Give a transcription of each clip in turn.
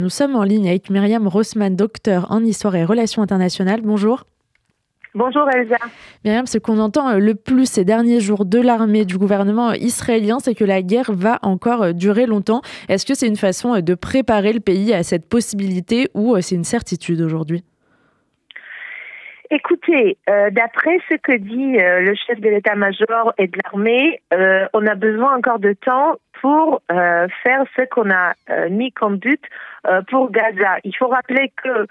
Nous sommes en ligne avec Myriam Rossman, docteur en histoire et relations internationales. Bonjour. Bonjour Elsa. Myriam, ce qu'on entend euh, le plus ces derniers jours de l'armée, du gouvernement israélien, c'est que la guerre va encore euh, durer longtemps. Est-ce que c'est une façon euh, de préparer le pays à cette possibilité ou c'est une certitude aujourd'hui? Écoutez, d'après ce que dit le chef de l'état-major et de l'armée, on a besoin encore de temps pour euh, faire ce qu'on a euh, mis comme but euh, pour Gaza. Il faut rappeler que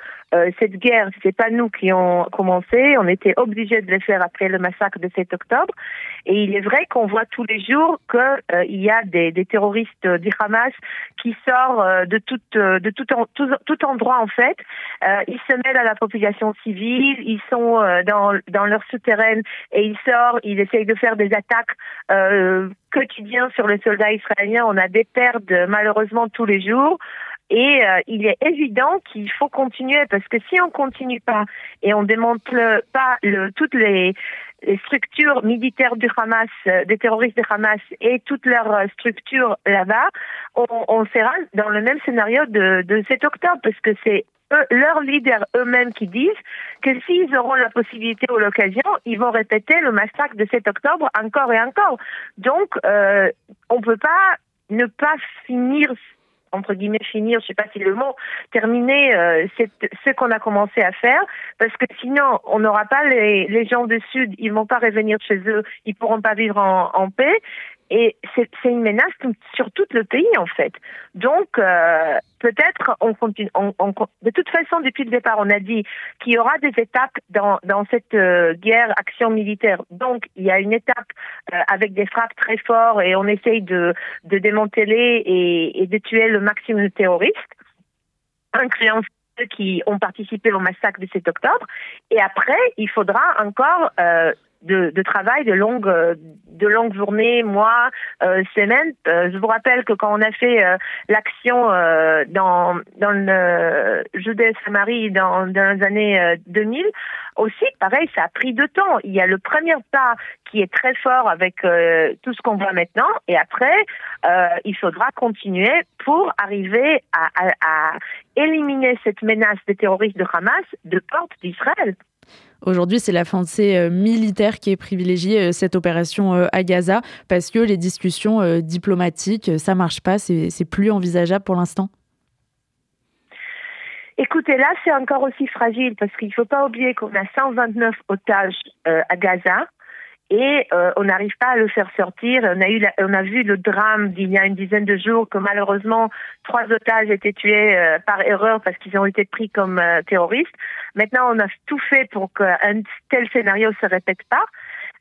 cette guerre, c'est pas nous qui ont commencé, on était obligés de le faire après le massacre de 7 octobre. Et il est vrai qu'on voit tous les jours qu'il il y a des, des terroristes du Hamas qui sortent de tout, de tout, tout, tout, endroit en fait. ils se mêlent à la population civile, ils sont dans, dans leur souterrain et ils sortent, ils essayent de faire des attaques quotidien sur les soldats israéliens. On a des pertes malheureusement tous les jours. Et euh, il est évident qu'il faut continuer parce que si on continue pas et on démonte pas le, toutes les, les, structures militaires du Hamas, euh, des terroristes du Hamas et toutes leurs euh, structures là-bas, on, on, sera dans le même scénario de, de 7 octobre parce que c'est leurs leaders eux-mêmes qui disent que s'ils auront la possibilité ou l'occasion, ils vont répéter le massacre de 7 octobre encore et encore. Donc, euh, on peut pas ne pas finir entre guillemets finir, je sais pas si le mot, terminer euh, ce qu'on a commencé à faire, parce que sinon on n'aura pas les, les gens du Sud, ils vont pas revenir chez eux, ils pourront pas vivre en, en paix, et c'est une menace sur tout le pays en fait. Donc euh, peut-être on continue. On, on, de toute façon, depuis le départ, on a dit qu'il y aura des étapes dans, dans cette euh, guerre action militaire. Donc il y a une étape euh, avec des frappes très fortes et on essaye de, de démanteler et, et de tuer le maximum de terroristes, incluant ceux qui ont participé au massacre du 7 octobre. Et après, il faudra encore euh, de, de, travail de longues de longues journées, mois, euh, semaines. Euh, je vous rappelle que quand on a fait euh, l'action euh, dans dans le Judée-Samarie dans, dans les années 2000, aussi pareil, ça a pris de temps. Il y a le premier pas qui est très fort avec tout ce qu'on voit maintenant, et après il faudra continuer pour arriver à, à, à éliminer cette menace des terroristes de Hamas de porte d'Israël. Aujourd'hui, c'est la pensée euh, militaire qui est privilégiée euh, cette opération euh, à Gaza parce que les discussions diplomatiques, ça marche pas, c'est plus envisageable pour l'instant. Écoutez, là, c'est encore aussi fragile parce qu'il ne faut pas oublier qu'on a 129 otages à Gaza et euh, on n'arrive pas à le faire sortir. On a eu, on a vu le drame d'il y a une dizaine de jours que malheureusement trois otages étaient tués euh, par erreur parce qu'ils ont été pris comme euh, terroristes. Maintenant, on a tout fait pour qu'un tel scénario se répète pas.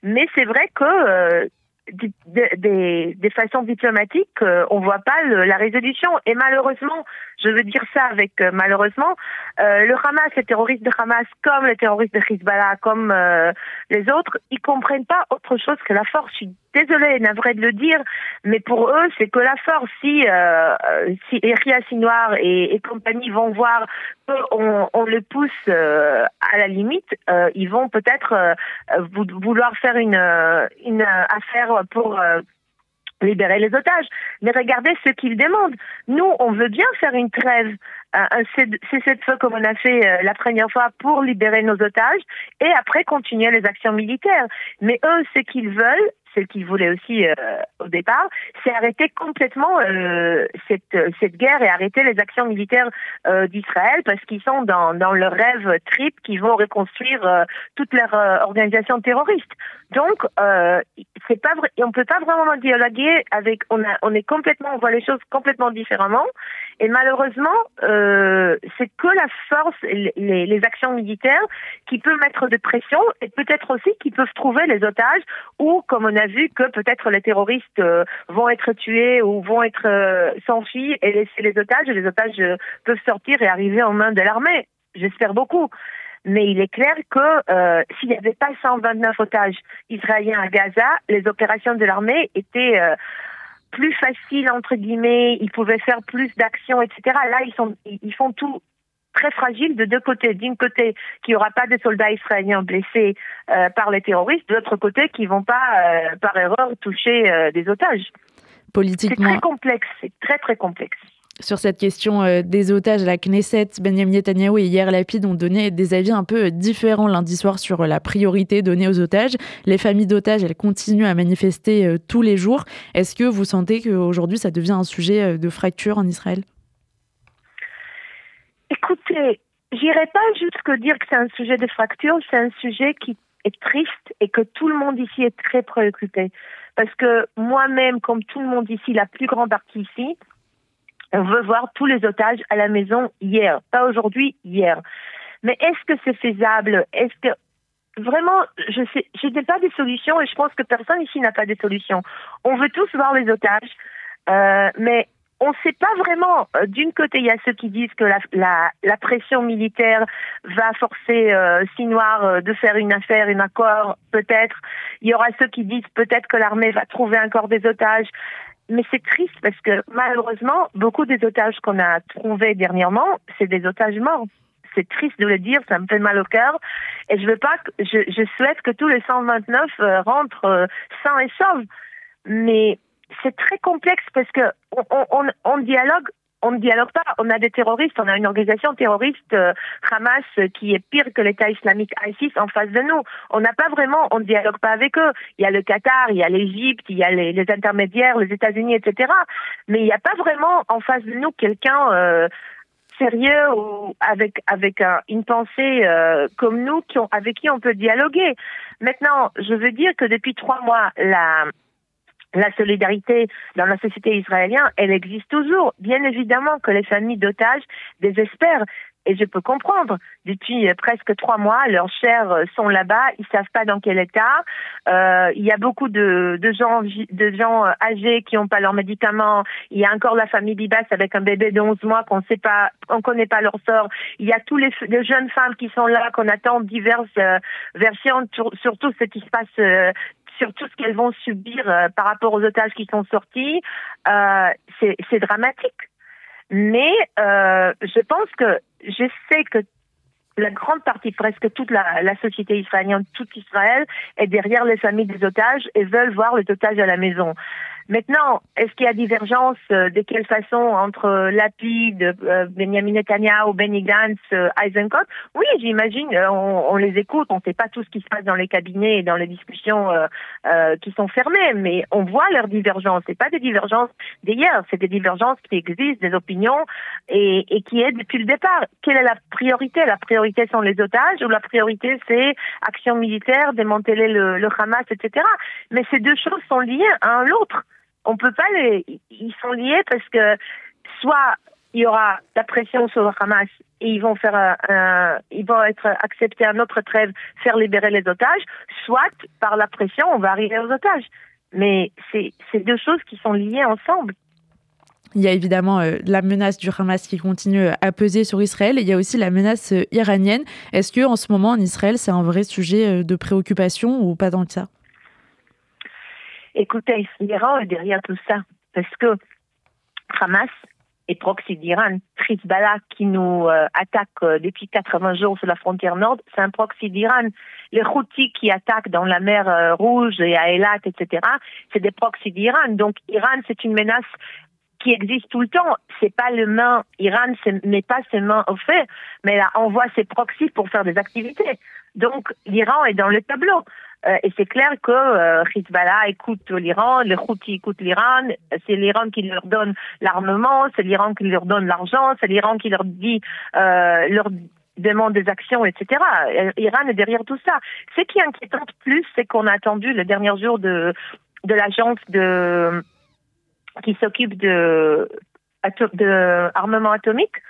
Mais c'est vrai que des, des, façons diplomatiques, euh, on voit pas la résolution. Et malheureusement, je veux dire ça avec euh, malheureusement, euh, le Hamas, les terroristes de Hamas, comme les terroristes de Hezbollah, comme les autres, ils comprennent pas autre chose que la force. Je suis désolée, navrée de le dire, mais pour eux, c'est que la force. Si, si Eria Sinoir et, et compagnie vont voir qu'on on le pousse à la limite, ils vont peut-être vouloir faire une, une affaire pour euh, libérer les otages. Mais regardez ce qu'ils demandent. Nous, on veut bien faire une trêve, euh, cette fois comme on a fait euh, la première fois pour libérer nos otages et après continuer les actions militaires. Mais eux, ce qu'ils veulent, ce qu'ils voulaient aussi euh, au départ, c'est arrêter complètement euh, cette, cette guerre et arrêter les actions militaires euh, d'Israël parce qu'ils sont dans, dans leur rêve trip qui vont reconstruire toute leur organisation terroriste. Donc, c'est pas vrai, on peut pas vraiment dialoguer avec, on a, on est complètement, on voit les choses complètement différemment et malheureusement, c'est que la force, les, les actions militaires qui peuvent mettre de pression et peut-être aussi qui peuvent trouver les otages ou, comme on a vu que peut-être les terroristes euh, vont être tués ou vont être euh, et laisser les otages. Les otages euh, peuvent sortir et arriver en main de l'armée. J'espère beaucoup. Mais il est clair que s'il n'y avait pas 129 otages israéliens à Gaza, les opérations de l'armée étaient plus faciles entre guillemets. Ils pouvaient faire plus d'actions, etc. Là, ils sont, ils font tout très fragile de deux côtés. D'un côté, qu'il n'y aura pas de soldats israéliens blessés euh, par les terroristes, de l'autre côté, qui ne vont pas, euh, par erreur, toucher euh, des otages. Politiquement. C'est très complexe, c'est très très complexe. sur cette question des otages. La Knesset, Benjamin Netanyahu et Yair Lapid ont donné des avis un peu différents lundi soir sur la priorité donnée aux otages. Les familles d'otages, elles continuent à manifester tous les jours. Est-ce que vous sentez qu'aujourd'hui, ça devient un sujet de fracture en Israël? Écoutez, j'irai pas jusque dire que c'est un sujet de fracture, c'est un sujet qui est triste et que tout le monde ici est très préoccupé. Parce que moi-même, comme tout le monde ici, la plus grande partie ici, on veut voir tous les otages à la maison hier, pas aujourd'hui, hier. Mais est-ce que c'est faisable? Est-ce que vraiment, je sais, je n'ai pas des solutions et je pense que personne ici n'a pas de solutions. On veut tous voir les otages, euh, mais on ne sait pas vraiment. Euh, d'une côté, il y a ceux qui disent que la, la, la pression militaire va forcer euh, Sinoir euh, de faire une affaire, un accord, peut-être. Il y aura ceux qui disent peut-être que l'armée va trouver encore des otages. Mais c'est triste parce que malheureusement, beaucoup des otages qu'on a trouvés dernièrement, c'est des otages morts. C'est triste de le dire, ça me fait mal au cœur. Et je veux pas, que, je, je souhaite que tous les 129 euh, rentrent euh, sains et saufs. Mais c'est très complexe parce que on, on, on dialogue on ne dialogue pas. On a des terroristes, on a une organisation terroriste euh, Hamas qui est pire que l'État islamique ISIS en face de nous. On n'a pas vraiment, on ne dialogue pas avec eux. Il y a le Qatar, il y a l'Égypte, il y a les, les, intermédiaires, les États-Unis, etc. Mais il n'y a pas vraiment en face de nous quelqu'un euh, sérieux ou avec avec un, une pensée euh, comme nous qui ont, avec qui on peut dialoguer. Maintenant, je veux dire que depuis trois mois, la la solidarité dans la société israélienne, elle existe toujours. Bien évidemment que les familles d'otages désespèrent. Et je peux comprendre. Depuis presque trois mois, leurs chers sont là-bas. Ils savent pas dans quel état. Euh, il y a beaucoup de, de gens, de gens âgés qui n'ont pas leurs médicaments. Il y a encore la famille Bibas avec un bébé de 11 mois qu'on sait pas, on connaît pas leur sort. Il y a tous les, jeunes femmes qui sont là, qu'on attend diverses euh, versions, surtout ce qui se passe euh, sur tout ce qu'elles vont subir euh, par rapport aux otages qui sont sortis, euh, c'est dramatique. Mais euh, je pense que je sais que la grande partie, presque toute la, la, société israélienne, tout Israël, est derrière les familles des otages et veulent voir les otages à la maison. Maintenant, est-ce qu'il y a divergence euh, de quelle façon entre Lapid, euh, Benjamin Netanyahu, Benny Gantz, euh, Eisenkot Oui, j'imagine, on, on, les écoute, on ne sait pas tout ce qui se passe dans les cabinets et dans les discussions qui sont fermées, mais on voit leurs divergences. C'est pas des divergences d'hier, c'est des divergences qui existent, des opinions et, et qui est depuis le départ. Quelle est la priorité? La priorité sont les otages ou la priorité c'est action militaire, démanteler le, le Hamas, etc. Mais ces deux choses sont liées à l'autre on peut pas les, ils sont liés parce que soit il y aura la pression sur le Hamas et ils vont faire un, ils vont être acceptés à notre trêve, faire libérer les otages, soit par la pression on va arriver aux otages. Mais c'est deux choses qui sont liées ensemble. Il y a évidemment euh, la menace du Hamas qui continue à peser sur Israël. Et il y a aussi la menace euh, iranienne. Est-ce que en ce moment en Israël, c'est un vrai sujet euh, de préoccupation ou pas dans le cas Écoutez, l'Iran est derrière tout ça parce que Hamas et proxy d'Iran, Hezbollah qui nous euh, attaque euh, depuis 80 jours sur la frontière nord, c'est un proxy d'Iran. Les Houthis qui attaquent dans la mer euh, Rouge et à Eilat, etc., c'est des proxys d'Iran. Donc, Iran, c'est une menace qui existe tout le temps. C'est pas le main, Iran met pas ses mains au fait, mais là, envoie ses proxys pour faire des activités. Donc, l'Iran est dans le tableau. Euh, et c'est clair que euh, Hezbollah écoute l'Iran, les Houthis écoutent l'Iran, c'est l'Iran qui leur donne l'armement, c'est l'Iran qui leur donne l'argent, c'est l'Iran qui leur dit euh, leur demande des actions, etc. L'Iran est derrière tout ça. Ce qui inquiétante plus, c'est qu'on a attendu le dernier jour de de l'agence de qui s'occupe de de armement atomique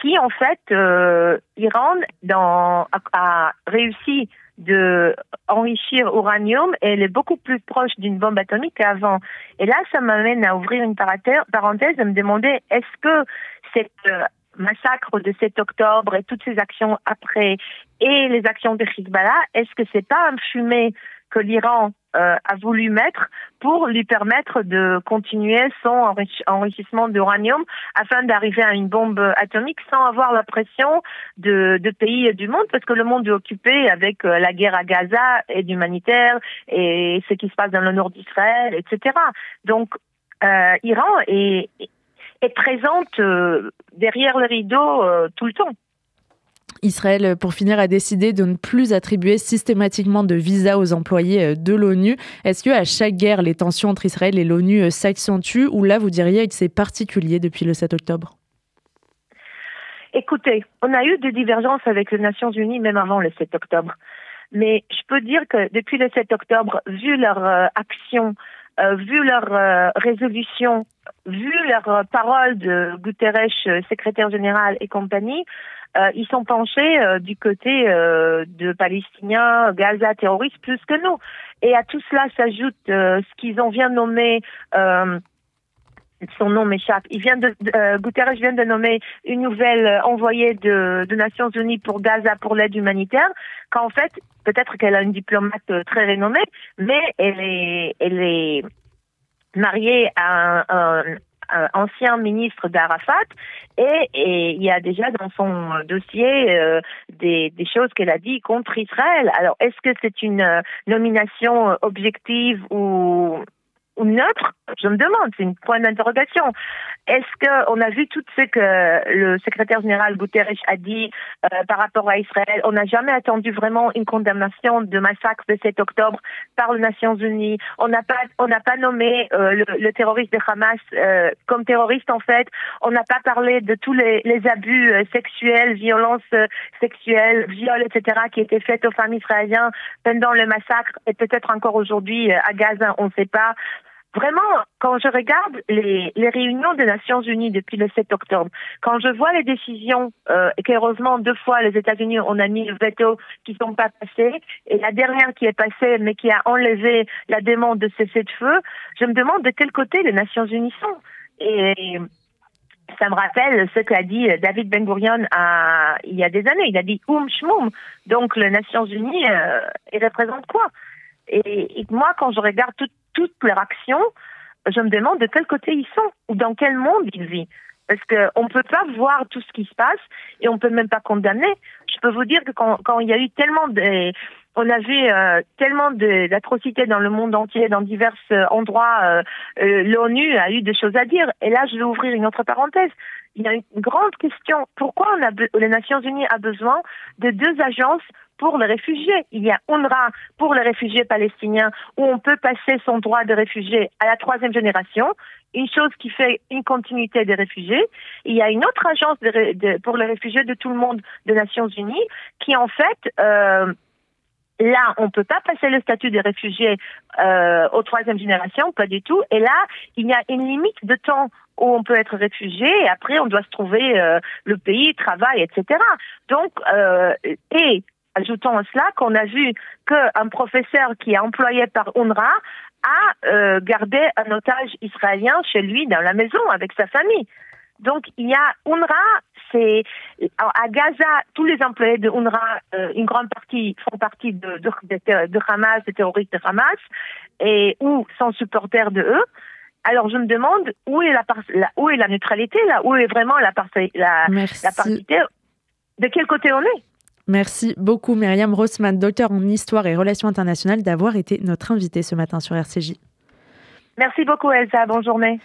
qui en fait euh, Iran dans a réussi de enrichir uranium elle est beaucoup plus proche d'une bombe atomique qu'avant. Et là, ça m'amène à ouvrir une parenthèse et me demander est-ce que cette euh, massacre de 7 octobre et toutes ces actions après et les actions de Hezbollah, est-ce que c'est pas un fumé que l'Iran euh, a voulu mettre pour lui permettre de continuer son enrichissement d'uranium afin d'arriver à une bombe atomique sans avoir la pression de, pays du monde parce que le monde est occupé avec euh, la guerre à Gaza et d'humanitaire et ce qui se passe dans le nord d'Israël, etc. Donc, euh, Iran est, est présente derrière le rideau tout le temps. Israël, pour finir, a décidé de ne plus attribuer systématiquement de visas aux employés de l'ONU. Est-ce que à chaque guerre, les tensions entre Israël et l'ONU s'accentuent ou là, vous diriez que c'est particulier depuis le 7 octobre? Écoutez, on a eu des divergences avec les Nations Unies même avant le 7 octobre. Mais je peux dire que depuis le 7 octobre, vu leur euh, action, euh, vu leur euh, résolution, vu leur parole de Guterres, secrétaire général et compagnie, ils sont penchés du côté de Palestiniens, Gaza, terroristes, plus que nous. Et à tout cela s'ajoute ce qu'ils ont bien nommé son nom m'échappe. Il vient de, euh, Guterres vient de nommer une nouvelle euh, envoyée de, de Nations Unies pour Gaza pour l'aide humanitaire. Qu'en fait, peut-être qu'elle a une diplomate euh, très renommée, mais elle est, elle est mariée à un, ancien ministre d'Arafat et, il y a déjà dans son dossier des, des, choses qu'elle a dit contre Israël. Alors, est-ce que c'est une nomination objective ou ou neutre, je me demande, c'est une point d'interrogation. Est-ce qu'on a vu tout ce que le secrétaire général Guterres a dit euh, par rapport à Israël On n'a jamais attendu vraiment une condamnation de massacre de 7 octobre par les Nations Unies. On n'a pas, on n'a pas nommé euh, le, le, terroriste de Hamas euh, comme terroriste en fait. On n'a pas parlé de tous les, les abus sexuels, violences sexuelles, viols, etc. qui étaient faits aux femmes israéliennes pendant le massacre et peut-être encore aujourd'hui à Gaza, on ne sait pas. Vraiment, quand je regarde les, les, réunions des Nations Unies depuis le 7 octobre, quand je vois les décisions, euh, qu'heureusement deux fois les États-Unis ont mis le veto qui sont pas passées, et la dernière qui est passée mais qui a enlevé la demande de cesser de feu, je me demande de quel côté les Nations Unies sont. Et ça me rappelle ce qu'a dit David Ben Gurion il y a des années. Il a dit oum shmoum. Donc les Nations Unies, euh, ils représentent quoi? Et, et, moi, quand je regarde tout, toutes leurs actions, je me demande de quel côté ils sont ou dans quel monde ils vivent. Parce qu'on ne peut pas voir tout ce qui se passe et on ne peut même pas condamner. Je peux vous dire que quand, quand il y a eu tellement de... On a vu euh, tellement d'atrocités dans le monde entier, dans divers euh, endroits, euh l'ONU a eu des choses à dire. Et là, je vais ouvrir une autre parenthèse. Il y a une grande question. Pourquoi on a, les Nations Unies a besoin de deux agences pour les réfugiés. Il y a UNRWA pour les réfugiés palestiniens où on peut passer son droit de réfugié à la troisième génération, une chose qui fait une continuité des réfugiés. Il y a une autre agence pour les réfugiés de tout le monde des Nations Unies qui en fait euh, Là, on ne peut pas passer le statut de réfugié euh, aux troisième génération, pas du tout. Et là, il y a une limite de temps où on peut être réfugié et après on doit se trouver euh, le pays, travail, etc. Donc, euh, et Ajoutons à cela qu'on a vu qu'un professeur qui est employé par UNRWA a euh, gardé un otage israélien chez lui dans la maison avec sa famille. Donc il y a UNRWA, c'est à Gaza, tous les employés de UNRWA, euh, une grande partie font partie de, de, de, Hamas, des terroristes de Hamas, et ou sont supporters de eux. Alors je me demande où est la, où est la neutralité là, où est vraiment la, la, la parité, de quel côté on est? Merci beaucoup Myriam Rossman, docteur en histoire et relations internationales, d'avoir été notre invitée ce matin sur RCJ. Merci beaucoup Elsa, bonne journée.